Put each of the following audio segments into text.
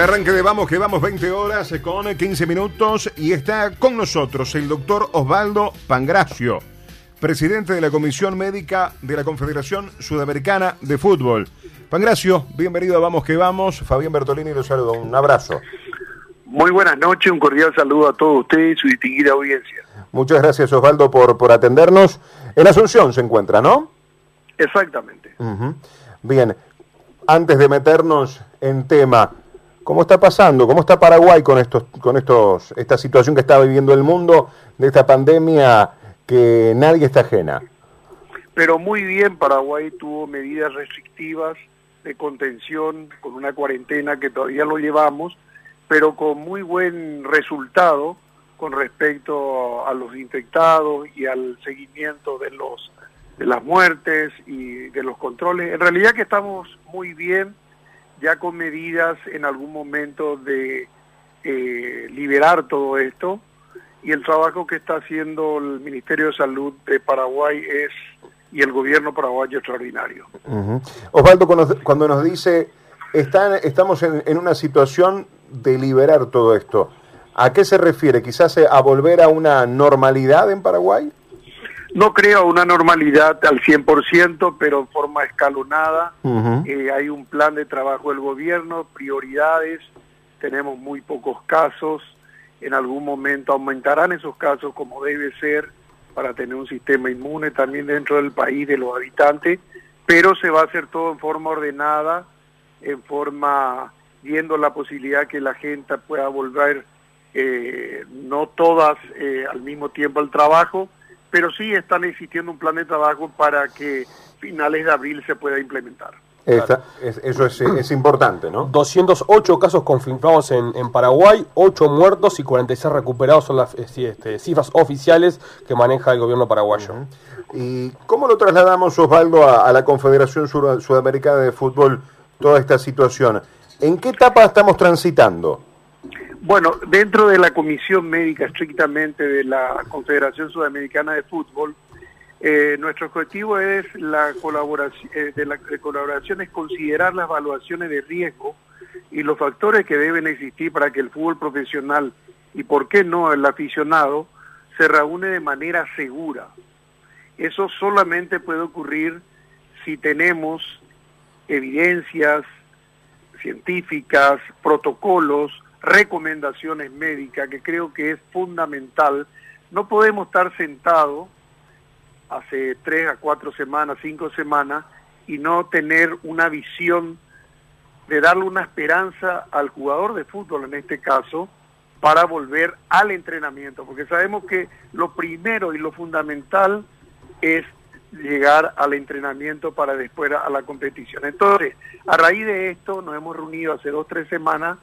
El arranque de Vamos que Vamos 20 horas con 15 minutos y está con nosotros el doctor Osvaldo Pangracio, presidente de la Comisión Médica de la Confederación Sudamericana de Fútbol. Pangracio, bienvenido a Vamos que Vamos. Fabián Bertolini lo saludo. Un abrazo. Muy buenas noches, un cordial saludo a todos ustedes y su distinguida audiencia. Muchas gracias Osvaldo por, por atendernos. En Asunción se encuentra, ¿no? Exactamente. Bien, antes de meternos en tema, ¿cómo está pasando? ¿Cómo está Paraguay con estos, con estos, esta situación que está viviendo el mundo de esta pandemia que nadie está ajena? Pero muy bien, Paraguay tuvo medidas restrictivas de contención con una cuarentena que todavía lo llevamos, pero con muy buen resultado con respecto a los infectados y al seguimiento de los de las muertes y de los controles. En realidad que estamos muy bien, ya con medidas en algún momento de eh, liberar todo esto y el trabajo que está haciendo el Ministerio de Salud de Paraguay es y el gobierno paraguayo extraordinario. Osvaldo, cuando, nos dice están, estamos en, en una situación de liberar todo esto, ¿a qué se refiere? ¿Quizás a volver a una normalidad en Paraguay? No creo una normalidad al 100%, pero en forma escalonada. Eh, hay un plan de trabajo del gobierno, prioridades, tenemos muy pocos casos, en algún momento aumentarán esos casos como debe ser para tener un sistema inmune también dentro del país de los habitantes, pero se va a hacer todo en forma ordenada, en forma viendo la posibilidad que la gente pueda volver, eh, no todas eh, al mismo tiempo al trabajo, pero sí están existiendo un plan de trabajo para que finales de abril se pueda implementar. eso es, importante, ¿no? 208 casos confirmados en, en, Paraguay, 8 muertos y 46 recuperados son las este, cifras oficiales que maneja el gobierno paraguayo. ¿Y cómo lo trasladamos, Osvaldo, a, la Confederación Sudamericana de Fútbol toda esta situación? ¿En qué etapa estamos transitando? Bueno, dentro de la comisión médica estrictamente de la Confederación Sudamericana de Fútbol, eh, nuestro objetivo es la colaboración, eh, de la colaboración es considerar las evaluaciones de riesgo y los factores que deben existir para que el fútbol profesional y por qué no el aficionado se reúne de manera segura. Eso solamente puede ocurrir si tenemos evidencias científicas, protocolos, recomendaciones médicas, que creo que es fundamental. No podemos estar sentados hace tres a cuatro semanas, cinco semanas, y no tener una visión de darle una esperanza al jugador de fútbol en este caso para volver al entrenamiento, porque sabemos que lo primero y lo fundamental es llegar al entrenamiento para después a la competición. Entonces, a raíz de esto nos hemos reunido hace dos, tres semanas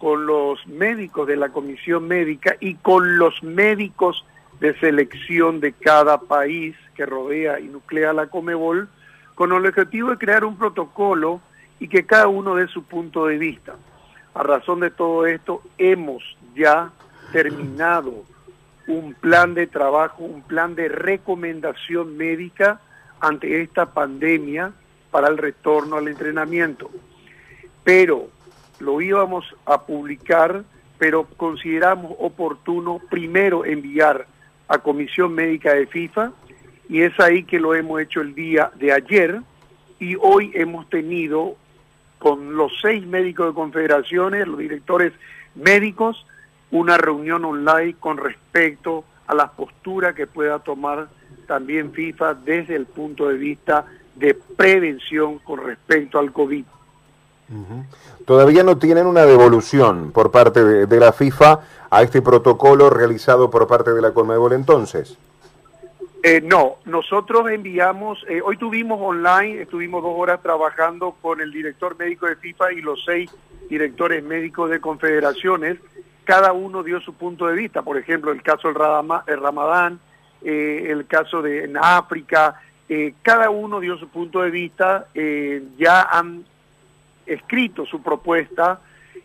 con los médicos de la comisión médica y con los médicos de selección de cada país que rodea y nuclea la Comebol, con el objetivo de crear un protocolo y que cada uno dé su punto de vista. A razón de todo esto, hemos ya terminado un plan de trabajo, un plan de recomendación médica ante esta pandemia para el retorno al entrenamiento. Pero lo íbamos a publicar, pero consideramos oportuno primero enviar a Comisión Médica de FIFA y es ahí que lo hemos hecho el día de ayer y hoy hemos tenido con los seis médicos de confederaciones, los directores médicos, una reunión online con respecto a la postura que pueda tomar también FIFA desde el punto de vista de prevención con respecto al COVID. Todavía no tienen una devolución por parte de, la FIFA a este protocolo realizado por parte de la Conmebol entonces. Eh, no, nosotros enviamos, eh, hoy tuvimos online, estuvimos dos horas trabajando con el director médico de FIFA y los seis directores médicos de confederaciones, cada uno dio su punto de vista, por ejemplo, el caso del Ramadán, eh, el caso de en África, cada uno dio su punto de vista, ya han escrito su propuesta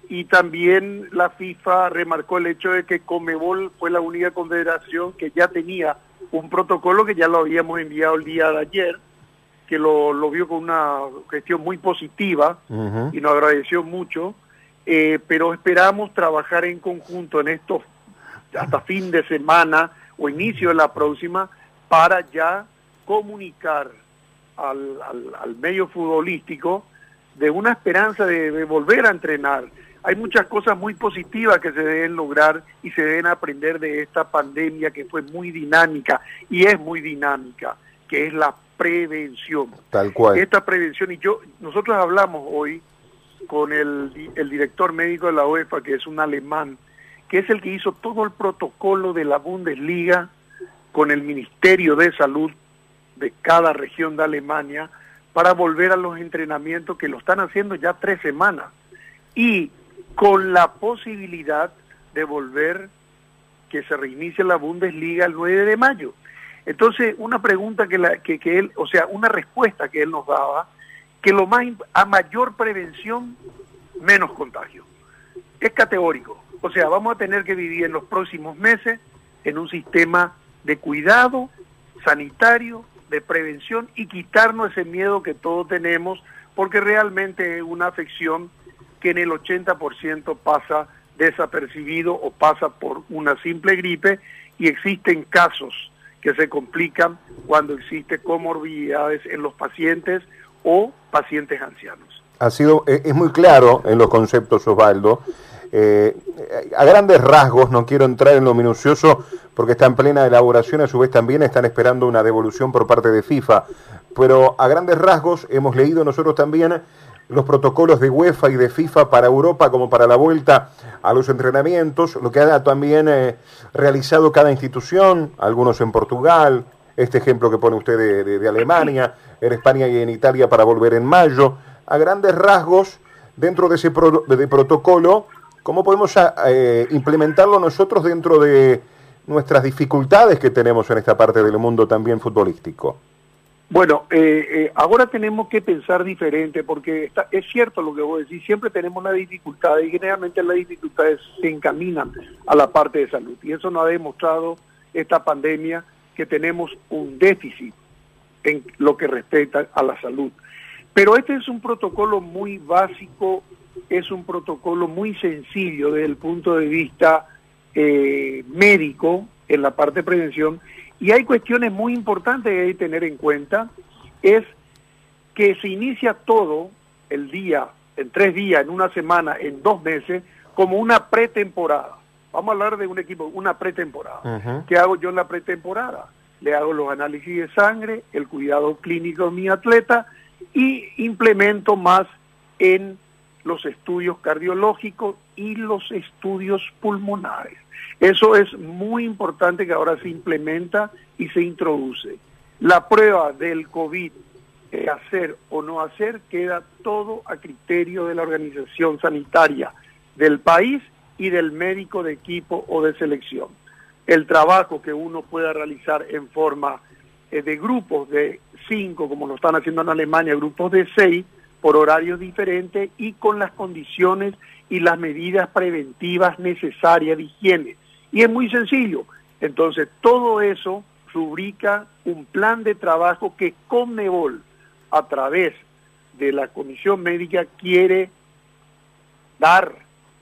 y también la FIFA remarcó el hecho de que Comebol fue la única confederación que ya tenía un protocolo que ya lo habíamos enviado el día de ayer, que lo, vio con una gestión muy positiva y nos agradeció mucho. eh, pero esperamos trabajar en conjunto en estos hasta fin de semana o inicio de la próxima para ya comunicar al, al, medio futbolístico de una esperanza de, volver a entrenar. Hay muchas cosas muy positivas que se deben lograr y se deben aprender de esta pandemia que fue muy dinámica y es muy dinámica, que es la prevención. Tal cual. Esta prevención, y yo, nosotros hablamos hoy con el, el director médico de la UEFA, que es un alemán, que es el que hizo todo el protocolo de la Bundesliga con el Ministerio de Salud de cada región de Alemania para volver a los entrenamientos que lo están haciendo ya tres semanas y con la posibilidad de volver que se reinicie la Bundesliga el 9 de mayo. Entonces, una pregunta que, la, que, que él, o sea, una respuesta que él nos daba, que lo más, a mayor prevención, menos contagio. Es categórico. O sea, vamos a tener que vivir en los próximos meses en un sistema de cuidado sanitario, de prevención y quitarnos ese miedo que todos tenemos, porque realmente es una afección que en el 80% pasa desapercibido o pasa por una simple gripe y existen casos que se complican cuando existe comorbilidades en los pacientes o pacientes ancianos. Ha sido, eh, es muy claro en los conceptos, Osvaldo. Eh, a grandes rasgos, no quiero entrar en lo minucioso porque está en plena elaboración, a su vez también están esperando una devolución por parte de FIFA, pero a grandes rasgos hemos leído nosotros también los protocolos de UEFA y de FIFA para Europa como para la vuelta a los entrenamientos, lo que ha también eh, realizado cada institución, algunos en Portugal, este ejemplo que pone usted de, Alemania, en España y en Italia para volver en mayo, a grandes rasgos, dentro de ese de protocolo, ¿Cómo podemos eh, implementarlo nosotros dentro de nuestras dificultades que tenemos en esta parte del mundo también futbolístico? Bueno, eh, eh, ahora tenemos que pensar diferente porque está, es cierto lo que vos decís, siempre tenemos una dificultad y generalmente las dificultades se encaminan a la parte de salud y eso nos ha demostrado esta pandemia que tenemos un déficit en lo que respecta a la salud. Pero este es un protocolo muy básico es un protocolo muy sencillo desde el punto de vista eh, médico en la parte de prevención y hay cuestiones muy importantes que hay que tener en cuenta, es que se inicia todo el día, en tres días, en una semana, en dos meses, como una pretemporada. Vamos a hablar de un equipo, una pretemporada. ¿Qué hago yo en la pretemporada? Le hago los análisis de sangre, el cuidado clínico de mi atleta y implemento más en los estudios cardiológicos y los estudios pulmonares. Eso es muy importante que ahora se implementa y se introduce. La prueba del COVID, hacer o no hacer, queda todo a criterio de la organización sanitaria del país y del médico de equipo o de selección. El trabajo que uno pueda realizar en forma eh, de grupos de cinco, como lo están haciendo en Alemania, grupos de seis, por horarios diferentes y con las condiciones y las medidas preventivas necesarias de higiene. Y es muy sencillo. Entonces, todo eso rubrica un plan de trabajo que Conmebol, a través de la Comisión Médica, quiere dar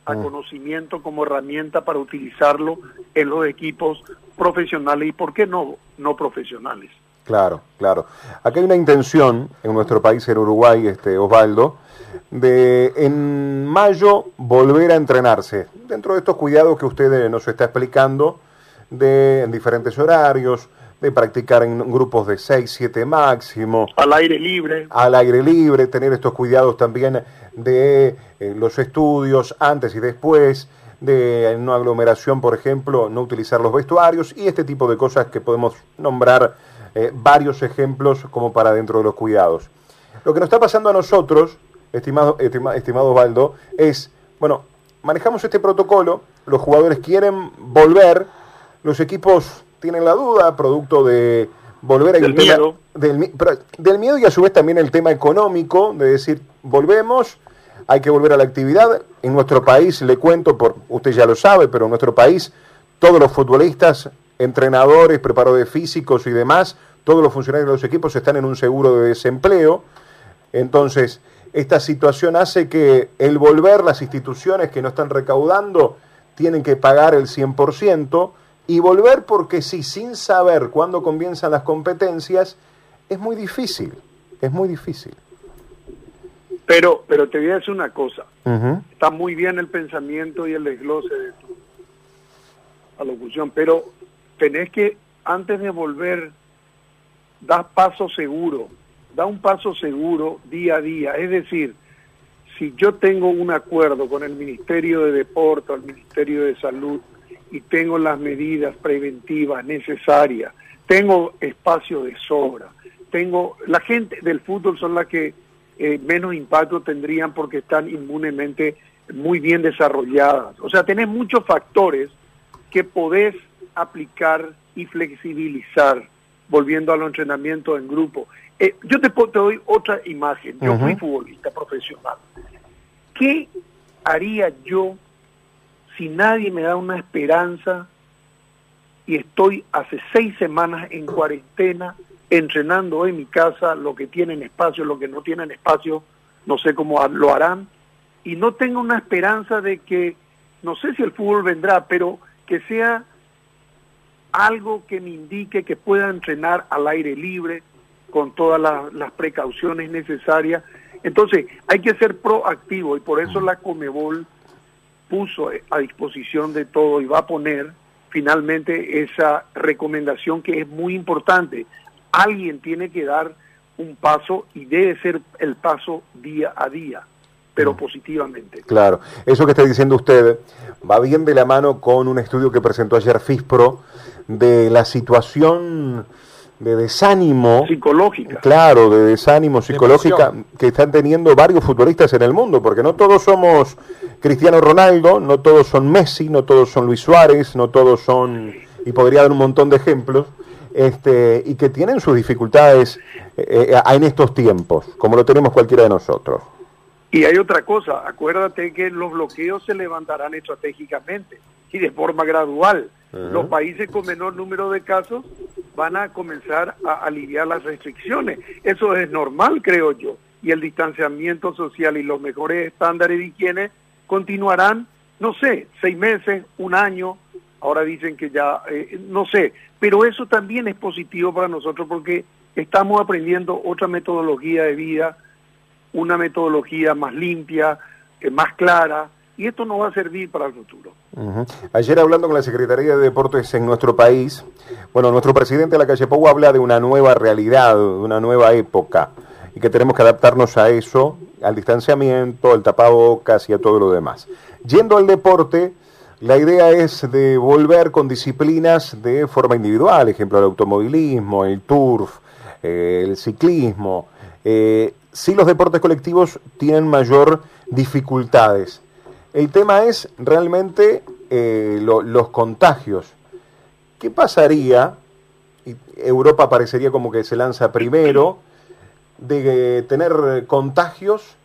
a mm. conocimiento como herramienta para utilizarlo en los equipos profesionales y, ¿por qué no, no profesionales? Claro, claro. Aquí hay una intención en nuestro país, en Uruguay, este Osvaldo, de en mayo volver a entrenarse. Dentro de estos cuidados que usted nos está explicando, de en diferentes horarios, de practicar en grupos de 6, 7 máximo. Al aire libre. Al aire libre, tener estos cuidados también de eh, los estudios antes y después, de no aglomeración, por ejemplo, no utilizar los vestuarios y este tipo de cosas que podemos nombrar eh, varios ejemplos como para dentro de los cuidados. Lo que nos está pasando a nosotros, estimado, estimado Osvaldo, es, bueno, manejamos este protocolo, los jugadores quieren volver, los equipos tienen la duda, producto de volver a del miedo. Del, del miedo y a su vez también el tema económico, de decir, volvemos, hay que volver a la actividad. En nuestro país, le cuento, por usted ya lo sabe, pero en nuestro país todos los futbolistas entrenadores, preparadores físicos y demás, todos los funcionarios de los equipos están en un seguro de desempleo. Entonces, esta situación hace que el volver las instituciones que no están recaudando tienen que pagar el 100% y volver porque sí, sin saber cuándo comienzan las competencias, es muy difícil, es muy difícil. Pero, pero te voy a decir una cosa, está muy bien el pensamiento y el desglose de tu alocución, pero tenés que, antes de volver, dar paso seguro, da un paso seguro día a día, es decir, si yo tengo un acuerdo con el Ministerio de Deporte, el Ministerio de Salud, y tengo las medidas preventivas necesarias, tengo espacio de sobra, tengo la gente del fútbol son las que eh, menos impacto tendrían porque están inmunemente muy bien desarrolladas. O sea, tenés muchos factores que podés aplicar y flexibilizar volviendo a los entrenamientos en grupo. Eh, yo te, te, doy otra imagen. Yo fui futbolista profesional. ¿Qué haría yo si nadie me da una esperanza y estoy hace seis semanas en cuarentena entrenando en mi casa lo que tienen espacio, lo que no tienen espacio, no sé cómo lo harán, y no tengo una esperanza de que, no sé si el fútbol vendrá, pero que sea algo que me indique que pueda entrenar al aire libre con todas las precauciones necesarias. Entonces, hay que ser proactivo y por eso la Comebol puso a disposición de todo y va a poner finalmente esa recomendación que es muy importante. Alguien tiene que dar un paso y debe ser el paso día a día, pero positivamente. Claro, eso que está diciendo usted va bien de la mano con un estudio que presentó ayer FISPRO de la situación de desánimo psicológica. Claro, de desánimo psicológica que están teniendo varios futbolistas en el mundo, porque no todos somos Cristiano Ronaldo, no todos son Messi, no todos son Luis Suárez, no todos son, y podría dar un montón de ejemplos, este, y que tienen sus dificultades eh, eh, en estos tiempos, como lo tenemos cualquiera de nosotros. Y hay otra cosa, acuérdate que los bloqueos se levantarán estratégicamente y de forma gradual. Los países con menor número de casos van a comenzar a aliviar las restricciones. Eso es normal, creo yo. Y el distanciamiento social y los mejores estándares de higiene continuarán, no sé, seis meses, un año. Ahora dicen que ya, eh, no sé. Pero eso también es positivo para nosotros porque estamos aprendiendo otra metodología de vida, una metodología más limpia, eh, más clara, y esto nos va a servir para el futuro. Ayer hablando con la Secretaría de Deportes en nuestro país, bueno, nuestro presidente de la calle Pou habla de una nueva realidad, de una nueva época, y que tenemos que adaptarnos a eso, al distanciamiento, al tapabocas y a todo lo demás. Yendo al deporte, la idea es de volver con disciplinas de forma individual, ejemplo el automovilismo, el turf, eh, el ciclismo. Eh, si los deportes colectivos tienen mayor dificultades. El tema es realmente eh, los contagios. ¿Qué pasaría? Europa parecería como que se lanza primero de tener contagios.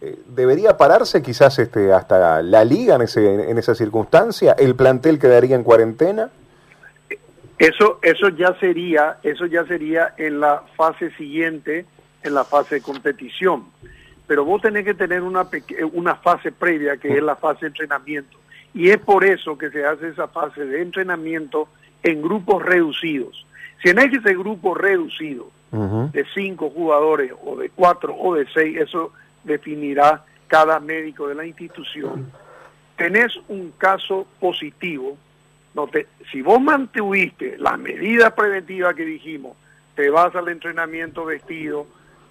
Eh, ¿Debería pararse quizás este, hasta la liga en, ese, en esa circunstancia? ¿El plantel quedaría en cuarentena? Eso, eso ya sería, eso ya sería en la fase siguiente, en la fase de competición pero vos tenés que tener una, una fase previa que es la fase de entrenamiento. Y es por eso que se hace esa fase de entrenamiento en grupos reducidos. Si en ese grupo reducido de cinco jugadores o de cuatro o de seis, eso definirá cada médico de la institución. Tenés un caso positivo, no te, si vos mantuviste las medidas preventivas que dijimos, te vas al entrenamiento vestido,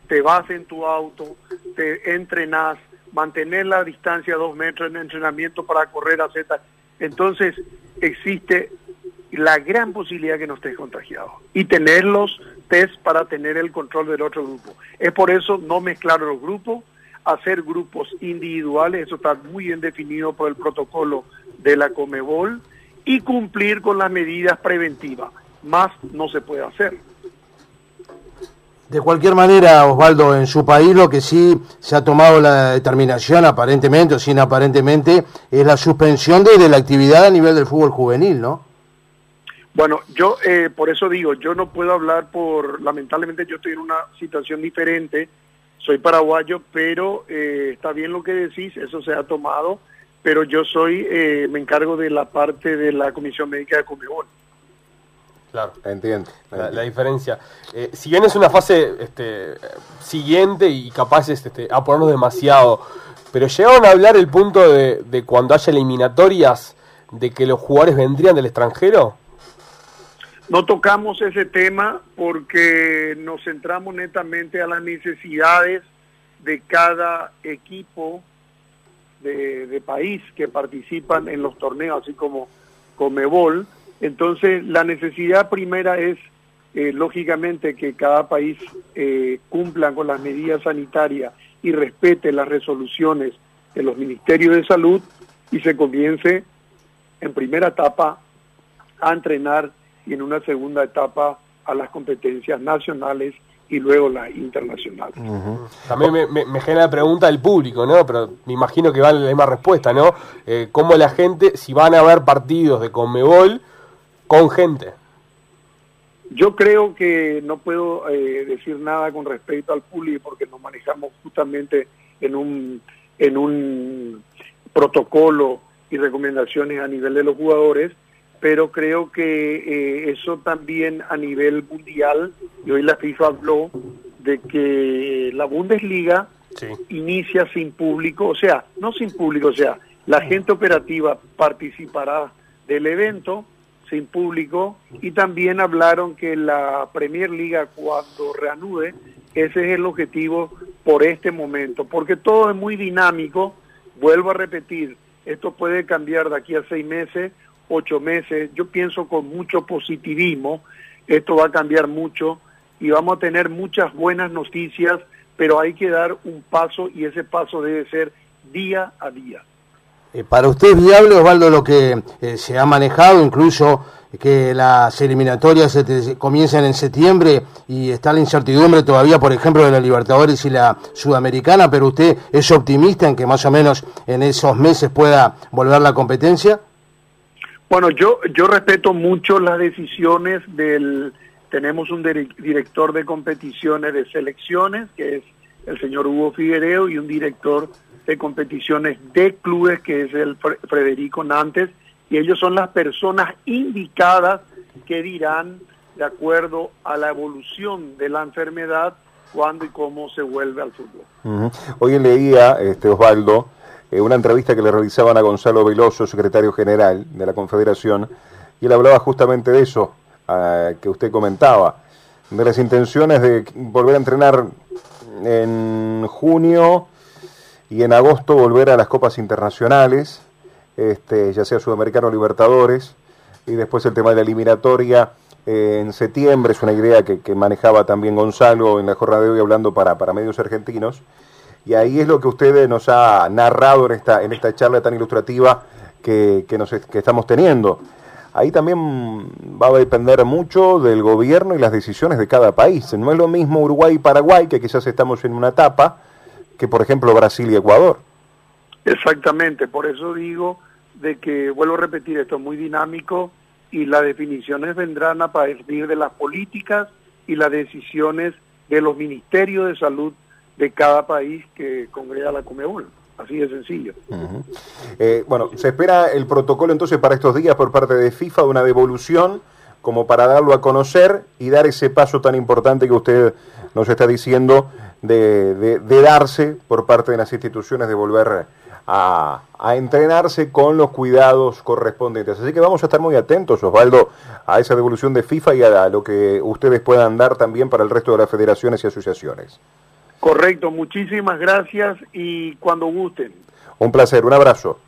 te vas en tu auto, te entrenas, mantener la distancia dos metros en entrenamiento para correr a Z. Entonces existe la gran posibilidad que no estés contagiado y tener los test para tener el control del otro grupo. Es por eso no mezclar los grupos, hacer grupos individuales, eso está muy bien definido por el protocolo de la Comebol y cumplir con las medidas preventivas. Más no se puede hacer. De cualquier manera, Osvaldo, en su país lo que sí se ha tomado la determinación, aparentemente o sin aparentemente, es la suspensión de, la actividad a nivel del fútbol juvenil, ¿no? Bueno, yo eh, por eso digo, yo no puedo hablar por, lamentablemente yo estoy en una situación diferente soy paraguayo, pero eh, está bien lo que decís, eso se ha tomado, pero yo soy, eh, me encargo de la parte de la Comisión Médica de Comebol. Claro, entiendo la, diferencia. Eh, si bien es una fase este, siguiente y capaz este, a ponernos demasiado, pero llegaron a hablar el punto de, de cuando haya eliminatorias, de que los jugadores vendrían del extranjero. No tocamos ese tema porque nos centramos netamente a las necesidades de cada equipo de, país que participan en los torneos, así como Comebol. Entonces, la necesidad primera es, eh, lógicamente, que cada país eh, cumpla con las medidas sanitarias y respete las resoluciones de los ministerios de salud y se comience en primera etapa a entrenar y en una segunda etapa a las competencias nacionales y luego las internacionales. También me, genera la pregunta del público, ¿no? Pero me imagino que vale la misma respuesta, ¿no? Eh, ¿Cómo la gente, si van a haber partidos de Conmebol con gente? Yo creo que no puedo eh, decir nada con respecto al público porque nos manejamos justamente en un, en un protocolo y recomendaciones a nivel de los jugadores pero creo que eh, eso también a nivel mundial, y hoy la FIFA habló de que la Bundesliga inicia sin público, o sea, no sin público, o sea, la gente operativa participará del evento sin público y también hablaron que la Premier Liga cuando reanude, ese es el objetivo por este momento, porque todo es muy dinámico, vuelvo a repetir, esto puede cambiar de aquí a seis meses ocho meses, yo pienso con mucho positivismo, esto va a cambiar mucho y vamos a tener muchas buenas noticias, pero hay que dar un paso y ese paso debe ser día a día. Eh, ¿Para usted es viable, Osvaldo, lo que eh, se ha manejado, incluso que las eliminatorias se comiencen en septiembre y está la incertidumbre todavía, por ejemplo, de la Libertadores y la Sudamericana, pero usted es optimista en que más o menos en esos meses pueda volver la competencia? Bueno, yo, yo respeto mucho las decisiones del... Tenemos un director de competiciones de selecciones, que es el señor Hugo Figuereo, y un director de competiciones de clubes, que es el Federico Nantes, y ellos son las personas indicadas que dirán, de acuerdo a la evolución de la enfermedad, cuándo y cómo se vuelve al fútbol. Hoy leía, este Osvaldo, eh, una entrevista que le realizaban a Gonzalo Veloso, secretario general de la Confederación, y él hablaba justamente de eso que usted comentaba, de las intenciones de volver a entrenar en junio y en agosto volver a las copas internacionales, este, ya sea Sudamericano Libertadores, y después el tema de la eliminatoria eh, en septiembre, es una idea que, manejaba también Gonzalo en la jornada de hoy hablando para, para medios argentinos. Y ahí es lo que usted nos ha narrado en esta, en esta charla tan ilustrativa que, que, nos, que estamos teniendo. Ahí también va a depender mucho del gobierno y las decisiones de cada país. No es lo mismo Uruguay y Paraguay, que quizás estamos en una etapa, que por ejemplo Brasil y Ecuador. Exactamente, por eso digo de que, vuelvo a repetir, esto es muy dinámico y las definiciones vendrán a partir de las políticas y las decisiones de los ministerios de salud de cada país que congrega la Comebol. Así de sencillo. Eh, bueno, se espera el protocolo entonces para estos días por parte de FIFA de una devolución como para darlo a conocer y dar ese paso tan importante que usted nos está diciendo de, darse por parte de las instituciones de volver a, a, entrenarse con los cuidados correspondientes. Así que vamos a estar muy atentos, Osvaldo, a esa devolución de FIFA y a lo que ustedes puedan dar también para el resto de las federaciones y asociaciones. Correcto, muchísimas gracias y cuando gusten. Un placer, un abrazo.